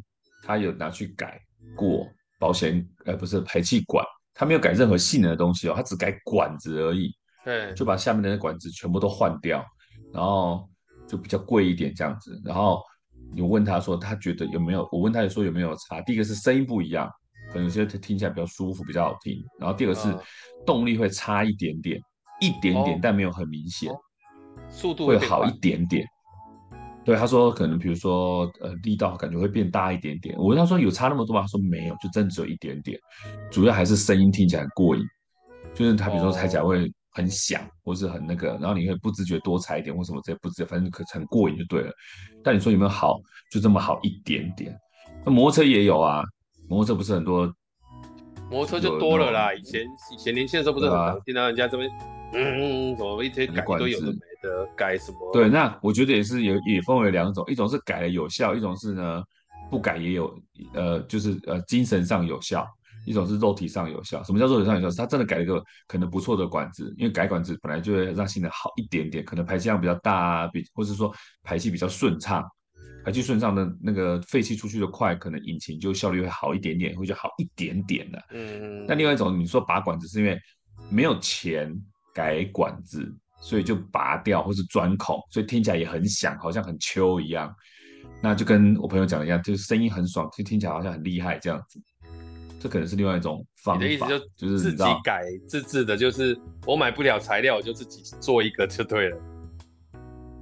他他有拿去改过保险，呃，不是排气管，他没有改任何性能的东西哦，他只改管子而已，对，就把下面的那管子全部都换掉，然后就比较贵一点这样子。然后你问他说，他觉得有没有？我问他说有没有差？第一个是声音不一样，可能有些听起来比较舒服，比较好听。然后第二个是动力会差一点点，一点点，但没有很明显。速度会好一点点，对他说，可能比如说，呃，力道感觉会变大一点点。我问他说有差那么多吗？他说没有，就真的只有一点点，主要还是声音听起来很过瘾，就是他比如说踩起来会很响，或是很那个，然后你会不自觉多踩一点或什么这些，不自觉，反正可很过瘾就对了。但你说有没有好？就这么好一点点。那摩托车也有啊，摩托车不是很多，摩托车就多了啦。以前以前年轻的时候不是很常听到人家这边。嗯，什么一堆改都有的没的改什么？对，那我觉得也是有也分为两种，一种是改了有效，一种是呢不改也有，呃，就是呃精神上有效，一种是肉体上有效。什么叫肉体上有效？是他真的改了一个可能不错的管子，因为改管子本来就会让性能好一点点，可能排气量比较大啊，比或是说排气比较顺畅，排气顺畅的那个废气出去的快，可能引擎就效率会好一点点，会就好一点点的。嗯，那另外一种你说拔管子是因为没有钱。改管子，所以就拔掉或是钻孔，所以听起来也很响，好像很秋一样。那就跟我朋友讲的一样，就是声音很爽，就听起来好像很厉害这样子。这可能是另外一种方法。你的意思就就是自己改自制的，就是我买不了材料，我就自己做一个就对了。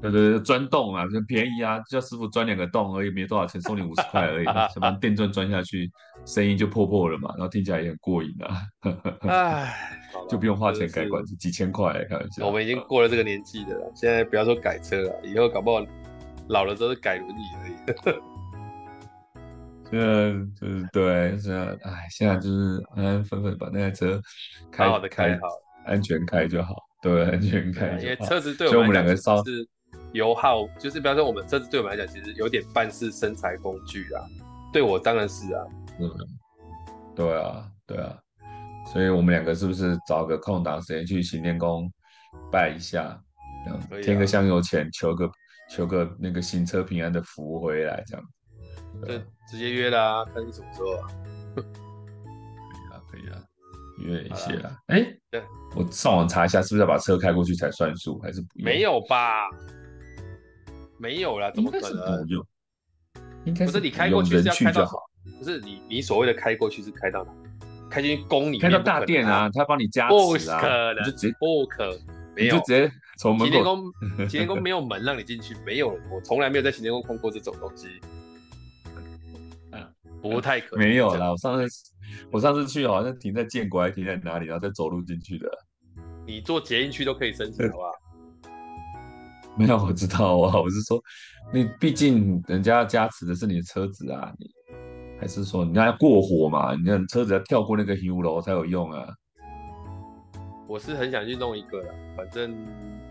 对对对，钻洞啊，就便宜啊，叫师傅钻两个洞而已，没多少钱，收你五十块而已，什么 电钻钻下去，声音就破破了嘛，然后听起来也很过瘾啊。唉，就不用花钱改管子，几千块开玩笑。我们已经过了这个年纪的了，现在不要说改车了，以后搞不好老了之后是改轮椅而已。现在就是对，现在唉，现在就是安安分分把那台车开好好的开好，安全开就好。对，安全开。因为车子对我们来讲是油耗，就是比方说我们车子对我们来讲，其实有点半是身材工具啊。对我当然是啊。嗯，对啊，对啊。所以我们两个是不是找个空档时间去行天宫拜一下，这样添个香油钱，求个求个那个行车平安的福回来，这样。就直接约啦，看是什么时候啊。可以啊约一些啦。哎，对，我上网查一下，是不是要把车开过去才算数，还是不用？没有吧？没有啦，怎么可能？应该不是你开过去是要开到好，不是你你所谓的开过去是开到哪？开进宫里，开到大殿啊，他帮你加持啊，不可能，就直接不可，没有，就直接从门口。行天宫，行天宫没有门让你进去，没有，我从来没有在行天宫碰过这种东西。不太可能。没有啦，我上次我上次去好像停在建国，还停在哪里，然后再走路进去的。你坐捷运去都可以申请，好不好？没有，我知道啊，我是说，你毕竟人家加持的是你的车子啊，你还是说你要过火嘛？你看车子要跳过那个香炉才有用啊。我是很想去弄一个啦，反正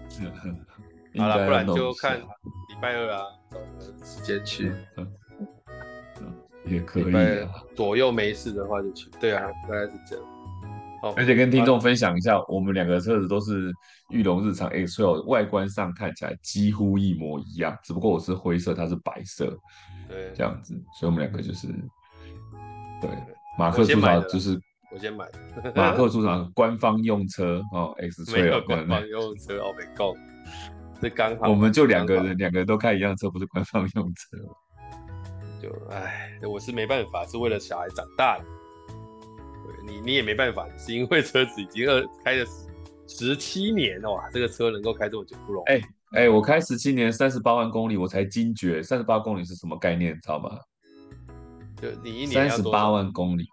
好了，不然就看礼拜二啊，找个时间去。也可以啊，左右没事的话就去。对啊，大概是这样。而且跟听众分享一下，我们两个车子都是裕隆日常 X Trail，外观上看起来几乎一模一样，只不过我是灰色，它是白色，对，这样子，所以我们两个就是，对，马克出场就是我先买，马克出场官方用车哦，X Trail 没有官方。用车哦，没够，这刚好，我们就两个人，两个人都开一样车，不是官方用车，就唉，我是没办法，是为了小孩长大了。你你也没办法，是因为车子已经二开了十十七年了哇，这个车能够开这么久不容易。哎哎，我开十七年三十八万公里，我才惊觉三十八公里是什么概念，知道吗？就你一年三十八万公里，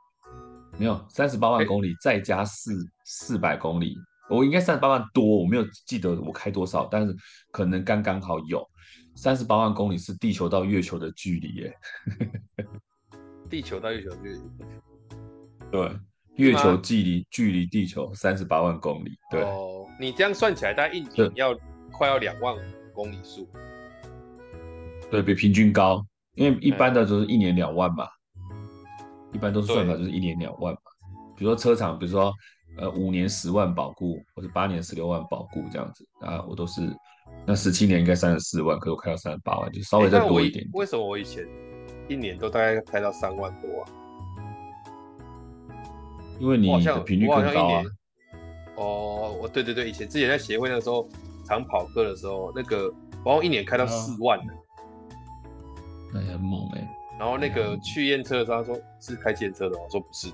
没有三十八万公里再加四四百公里，我应该三十八万多，我没有记得我开多少，但是可能刚刚好有三十八万公里是地球到月球的距离耶。地球到月球的距离，对。月球距离距离地球三十八万公里，对。哦，你这样算起来，大概一年要快要两万公里数，对，比平均高，因为一般的就是一年两万嘛，一般都是算法就是一年两万嘛。比如说车厂，比如说呃五年十万保固，或者八年十六万保固这样子啊，我都是那十七年应该三十四万，可是我开到三十八万，就稍微再多一点点。为什么我以前一年都大概开到三万多啊？因为你的频率更高啊！哦，我对对对，以前之前在协会那个时候常跑课的时候，那个我好像一年开到四万呢，那也很猛哎。然后那个去验车的时候，他说是开检车的，我说不是。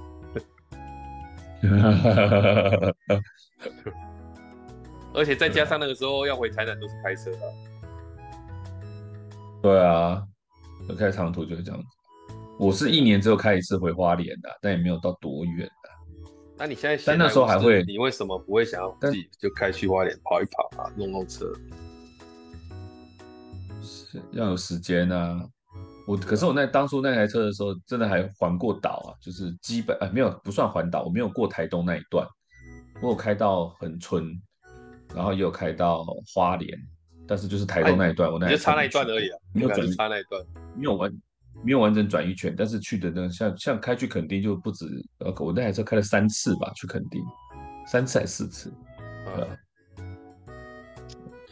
而且再加上那个时候要回台南都是开车的。对啊，开长途就是这样子。我是一年只有开一次回花莲的，但也没有到多远。那你现在，但那时候还会，你为什么不会想要自己就开去花莲跑一跑啊，弄弄车？是要有时间啊。我可是我那当初那台车的时候，真的还环过岛啊，就是基本哎没有不算环岛，我没有过台东那一段，我有开到恒春，然后也有开到花莲，但是就是台东那一段，我那就差那一段而已啊，没有转差那一段，没有完。没有完整转一圈，但是去的呢像像开去垦丁就不止，呃，我那台车开了三次吧，去垦丁，三次还是四次，呃，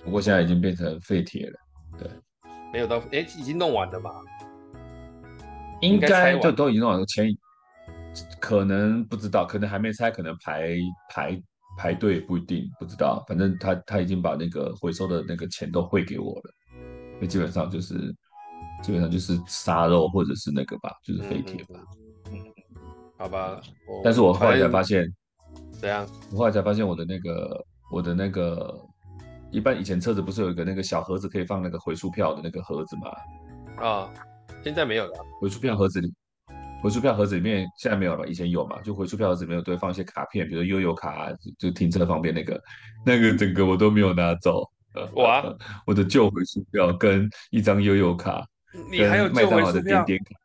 不过现在已经变成废铁了，对，没有到，哎，已经弄完了吧？应该就都已经弄完了，钱可能不知道，可能还没拆，可能排排排队不一定，不知道，反正他他已经把那个回收的那个钱都汇给我了，那基本上就是。基本上就是沙肉或者是那个吧，就是废铁吧。嗯，好吧。但是我后来才发现，怎样？我后来才发现我的那个我的那个，一般以前车子不是有一个那个小盒子可以放那个回数票的那个盒子吗？啊，现在没有了。回数票盒子里，回数票盒子里面现在没有了，以前有嘛？就回数票盒子里面都会放一些卡片，比如悠游卡啊，就停车方便那个，那个整个我都没有拿走。哇，我的旧回数票跟一张悠游卡。你还有麦当劳的点点卡，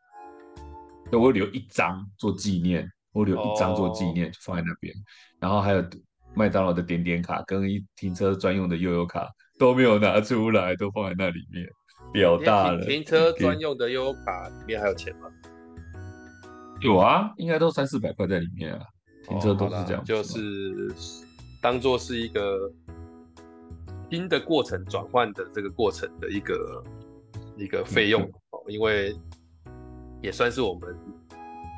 对，我留一张做纪念，我留一张做纪念，就放在那边。然后还有麦当劳的点点卡跟一停车专用的悠游卡都没有拿出来，都放在那里面，表大了。停车专用的悠悠卡里面还有钱吗？有啊，应该都三四百块在里面啊。停车都是这样，就是当做是一个新的过程转换的这个过程的一个。一个费用哦，因为也算是我们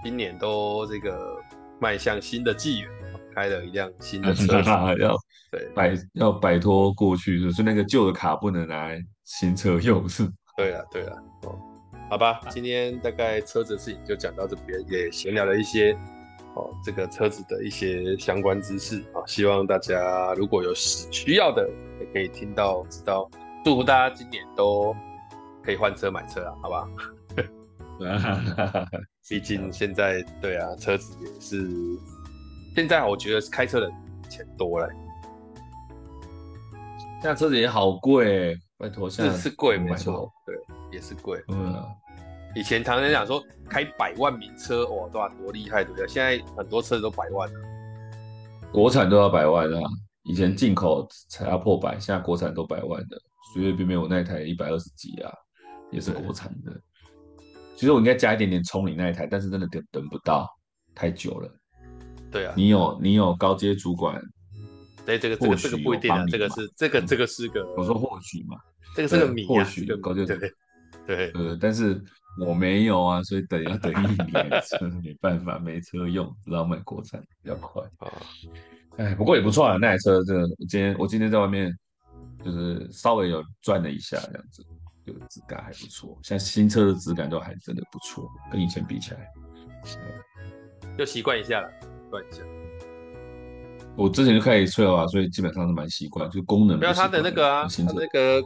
今年都这个迈向新的纪元，开了一辆新的车 子，要对摆要摆脱过去，就是那个旧的卡不能拿来新车用，是？对啊，对啊，哦，好吧，今天大概车子的事情就讲到这边，也闲聊了一些哦，这个车子的一些相关知识啊，希望大家如果有需要的，也可以听到知道，祝福大家今年都可以换车买车啊，好吧？毕竟现在对啊，车子也是现在我觉得开车的钱多了，现在车子也好贵，拜托，现在是是贵没错，对，也是贵。嗯，以前常常讲说开百万名车，哇，多多厉害，对不对？现在很多车都百万了，国产都要百万啊，以前进口才要破百，现在国产都百万的，随随便便我那台一百二十几啊，也是国产的。其实我应该加一点点冲你那一台，但是真的等等不到，太久了。对啊，你有你有高阶主管，对这个这个这个不一定啊，这个是这个这个是个，我说或许嘛，这个是个谜，或许有高阶主管，对对，但是我没有啊，所以等要等一年，真 是没办法，没车用，只好买国产比较快啊。哎，不过也不错啊，那台车真的，我今天我今天在外面就是稍微有转了一下这样子。这个质感还不错，像新车的质感都还真的不错，跟以前比起来，就习惯一下了，习惯一下。我之前就开始吹了吧，所以基本上是蛮习惯，就功能。没有它的那个啊，它那个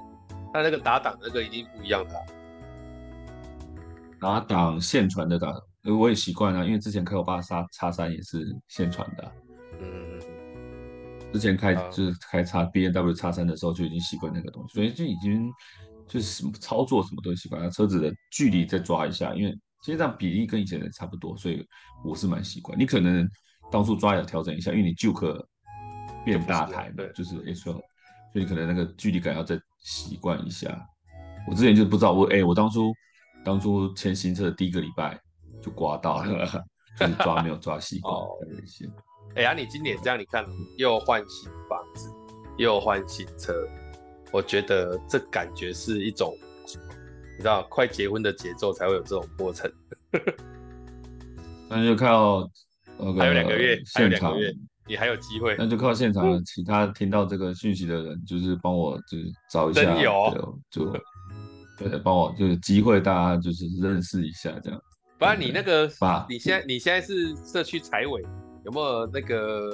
它那个打档那个一定不一样的、啊。打档线传的打档，我也习惯了，因为之前开我爸叉叉三也是线传的、啊。嗯。之前开、啊、就是开叉 B N W 叉三的时候就已经习惯那个东西，所以就已经。就是什么操作什么都习惯，车子的距离再抓一下，因为其实这样比例跟以前的差不多，所以我是蛮习惯。你可能当初抓也要调整一下，因为你旧可变大台对，就，是哎说，所以可能那个距离感要再习惯一下。我之前就不知道，我哎、欸，我当初当初签新车的第一个礼拜就刮到了，就是抓没有抓习惯，很危险。哎呀，你今年这样，你看又换新房子，又换新车。我觉得这感觉是一种，你知道，快结婚的节奏才会有这种过程。那就靠那个还有两个月，你还有机会。那就靠现场其他听到这个讯息的人，就是帮我就是找一下，有就 对，帮我就是机会，大家就是认识一下这样。不然你那个，你现在你现在是社区财委，有没有那个？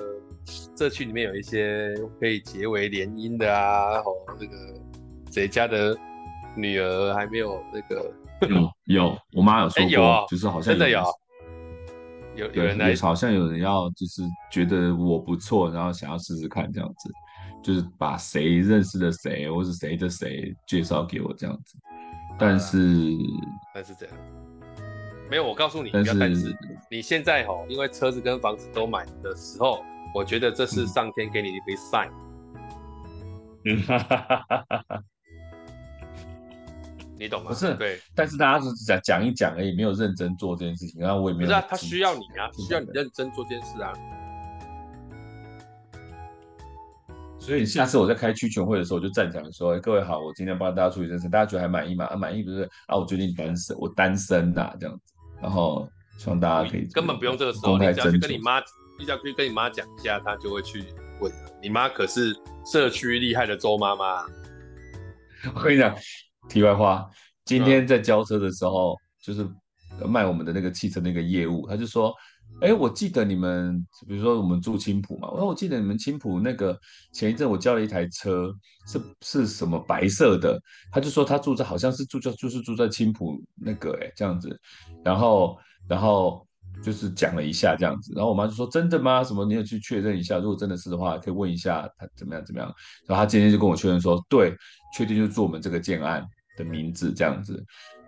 社区里面有一些可以结为联姻的啊，哦，那个谁家的女儿还没有那个有有，我妈有说过，欸有哦、就是好像真的有，有有人来，好像有人要就是觉得我不错，然后想要试试看这样子，就是把谁认识的谁或是谁的谁介绍给我这样子，但是、啊、但是这样，没有，我告诉你，但是，是你现在哦，因为车子跟房子都买的时候。我觉得这是上天给你一个 sign。嗯，哈哈哈哈哈。你懂吗？不是，对。但是大家只是讲讲一讲而已，没有认真做这件事情。然后我也没有。不是啊，他需要你啊，需要你认真做这件事啊。所以下次我在开区全会的时候，我就站起来说：“欸、各位好，我今天帮大家处理这件事，大家觉得还满意吗？啊，满意不是啊，我最近单身，我单身呐、啊，这样子。然后希望大家可以根本不用这个时候，你只要去跟你妈。”你只要可以跟你妈讲一下，她就会去问。你妈可是社区厉害的周妈妈。我跟你讲，题外话，今天在交车的时候，嗯、就是卖我们的那个汽车那个业务，他就说：“哎，我记得你们，比如说我们住青浦嘛，我说我记得你们青浦那个前一阵我交了一台车，是是什么白色的？他就说他住在好像是住在就是住在青浦那个哎这样子，然后然后。”就是讲了一下这样子，然后我妈就说：“真的吗？什么？你有去确认一下？如果真的是的话，可以问一下他怎么样怎么样。”然后他今天就跟我确认说：“对，确定就是做我们这个建案的名字这样子。”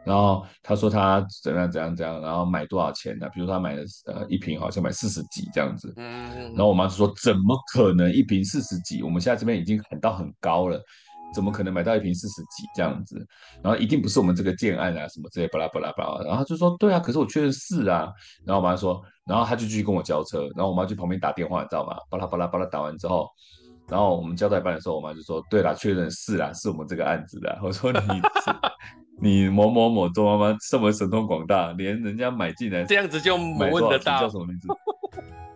然后他说他怎样怎样怎样，然后买多少钱呢？比如说他买了呃一瓶，好像买四十几这样子。嗯。然后我妈就说：“怎么可能一瓶四十几？我们现在这边已经喊到很高了。”怎么可能买到一瓶四十几这样子？然后一定不是我们这个建案啊，什么这些巴拉巴拉巴拉。然后他就说对啊，可是我确认是啊。然后我妈说，然后他就继续跟我交车。然后我妈去旁边打电话，你知道吗？巴拉巴拉巴拉打完之后，然后我们交代班的时候，我妈就说对啦，确认是啦，是我们这个案子的。我说你你某某某周妈妈这么神通广大，连人家买进来这样子就问得到叫什么名字？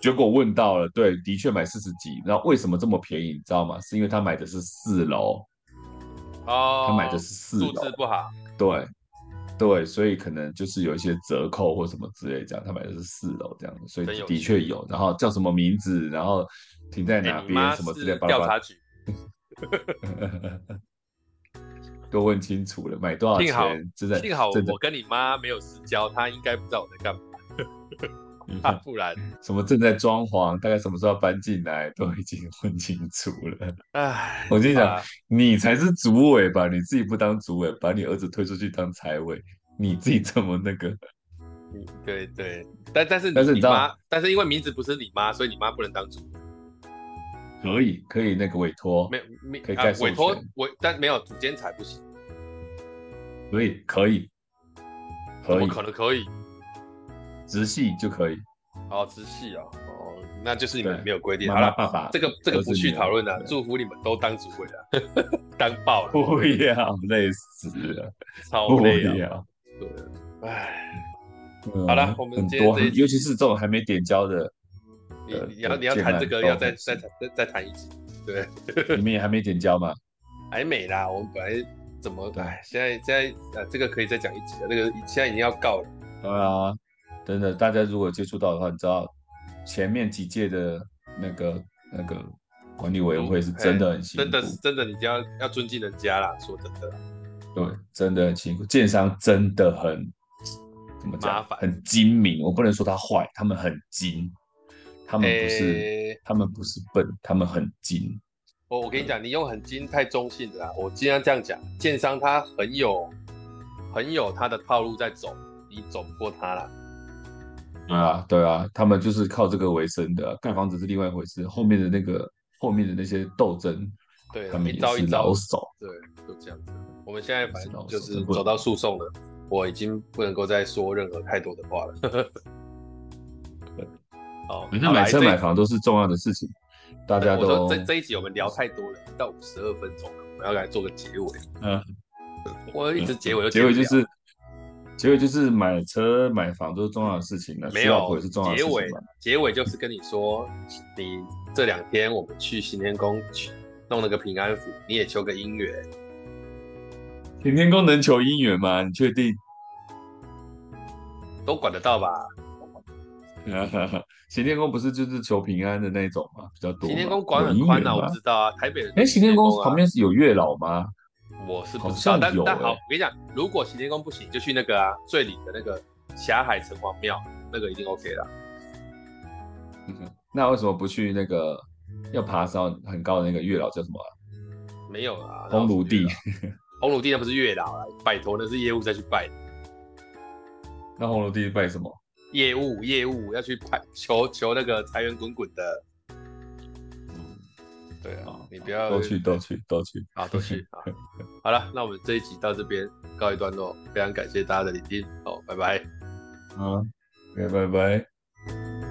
结果问到了，对，的确买四十几。然后为什么这么便宜？你知道吗？是因为他买的是四楼。哦，他买的是四楼，素质不好。对，对，所以可能就是有一些折扣或什么之类这样。他买的是四楼这样的，所以的确有。然后叫什么名字？然后停在哪边？欸、什么之类？调查局。都问清楚了，买多少钱？幸好，真的幸好我跟你妈没有私交，她应该不知道我在干嘛。啊，不然什么正在装潢，大概什么时候要搬进来，都已经问清楚了。哎，我跟你讲，你才是主委吧？你自己不当主委，把你儿子推出去当财委，你自己怎么那个？对对，但但是但是你妈，但是因为名字不是你妈，所以你妈不能当主委。可以可以那个委托，没没可以盖授权，委托委，但没有主监财不行。可以可以，怎么可能可以？直系就可以。哦，直系哦，哦，那就是你们没有规定。好了，爸爸，这个这个不去讨论了。祝福你们都当主委了，当爆了。不要，累死了，超累啊！对，唉，好了，我们今天，尤其是这种还没点交的。你你要你要谈这个，要再再谈再再谈一集。对，你们也还没点交吗？还没啦，我们本来怎么？哎，现在现在呃，这个可以再讲一集了。那个现在已经要告了。对啊，真的，大家如果接触到的话，你知道前面几届的那个那个管理委员会是真的很辛苦，真的是真的，你就要要尊敬人家啦。说真的，对，真的很辛苦。建商真的很怎么讲？很精明。我不能说他坏，他们很精。他们不是，欸、他们不是笨，他们很精。我我跟你讲，你用很精太中性的啦。我经常这样讲，建商他很有很有他的套路在走，你走不过他啦。对啊，对啊，他们就是靠这个为生的。盖房子是另外一回事，后面的那个后面的那些斗争，对，他们也是老手。对，就这样子。我们现在反正就是走到诉讼了，我已经不能够再说任何太多的话了。哦，反正买车买房都是重要的事情，大家都。我说这这一集我们聊太多了，到五十二分钟了，我们要来做个结尾。嗯，我一直结尾，结尾就是结果就是买车买房都是重要的事情了，没有结尾，结尾就是跟你说，你这两天我们去行天宫去弄了个平安符，你也求个姻缘。行天宫能求姻缘吗？你确定？都管得到吧？行天宫不是就是求平安的那种吗？比较多。行天宫管很宽啊，我知道啊。台北人。哎，行天宫旁边是有月老吗？我是不知道，但但好，我跟你讲，如果行天宫不行，就去那个啊，最里的那个霞海城隍庙，那个一定 OK 啦。那为什么不去那个要爬山很高的那个月老叫什么？没有啊，红炉地。红炉地那不是月老啊，拜托那是业务再去拜。那红炉地拜什么？业务业务要去拜求求那个财源滚滚的，嗯，对啊，你不要都去都去都去啊，都去 啊。好了，那我们这一集到这边告一段落，非常感谢大家的聆听，好，拜拜。好，拜拜拜。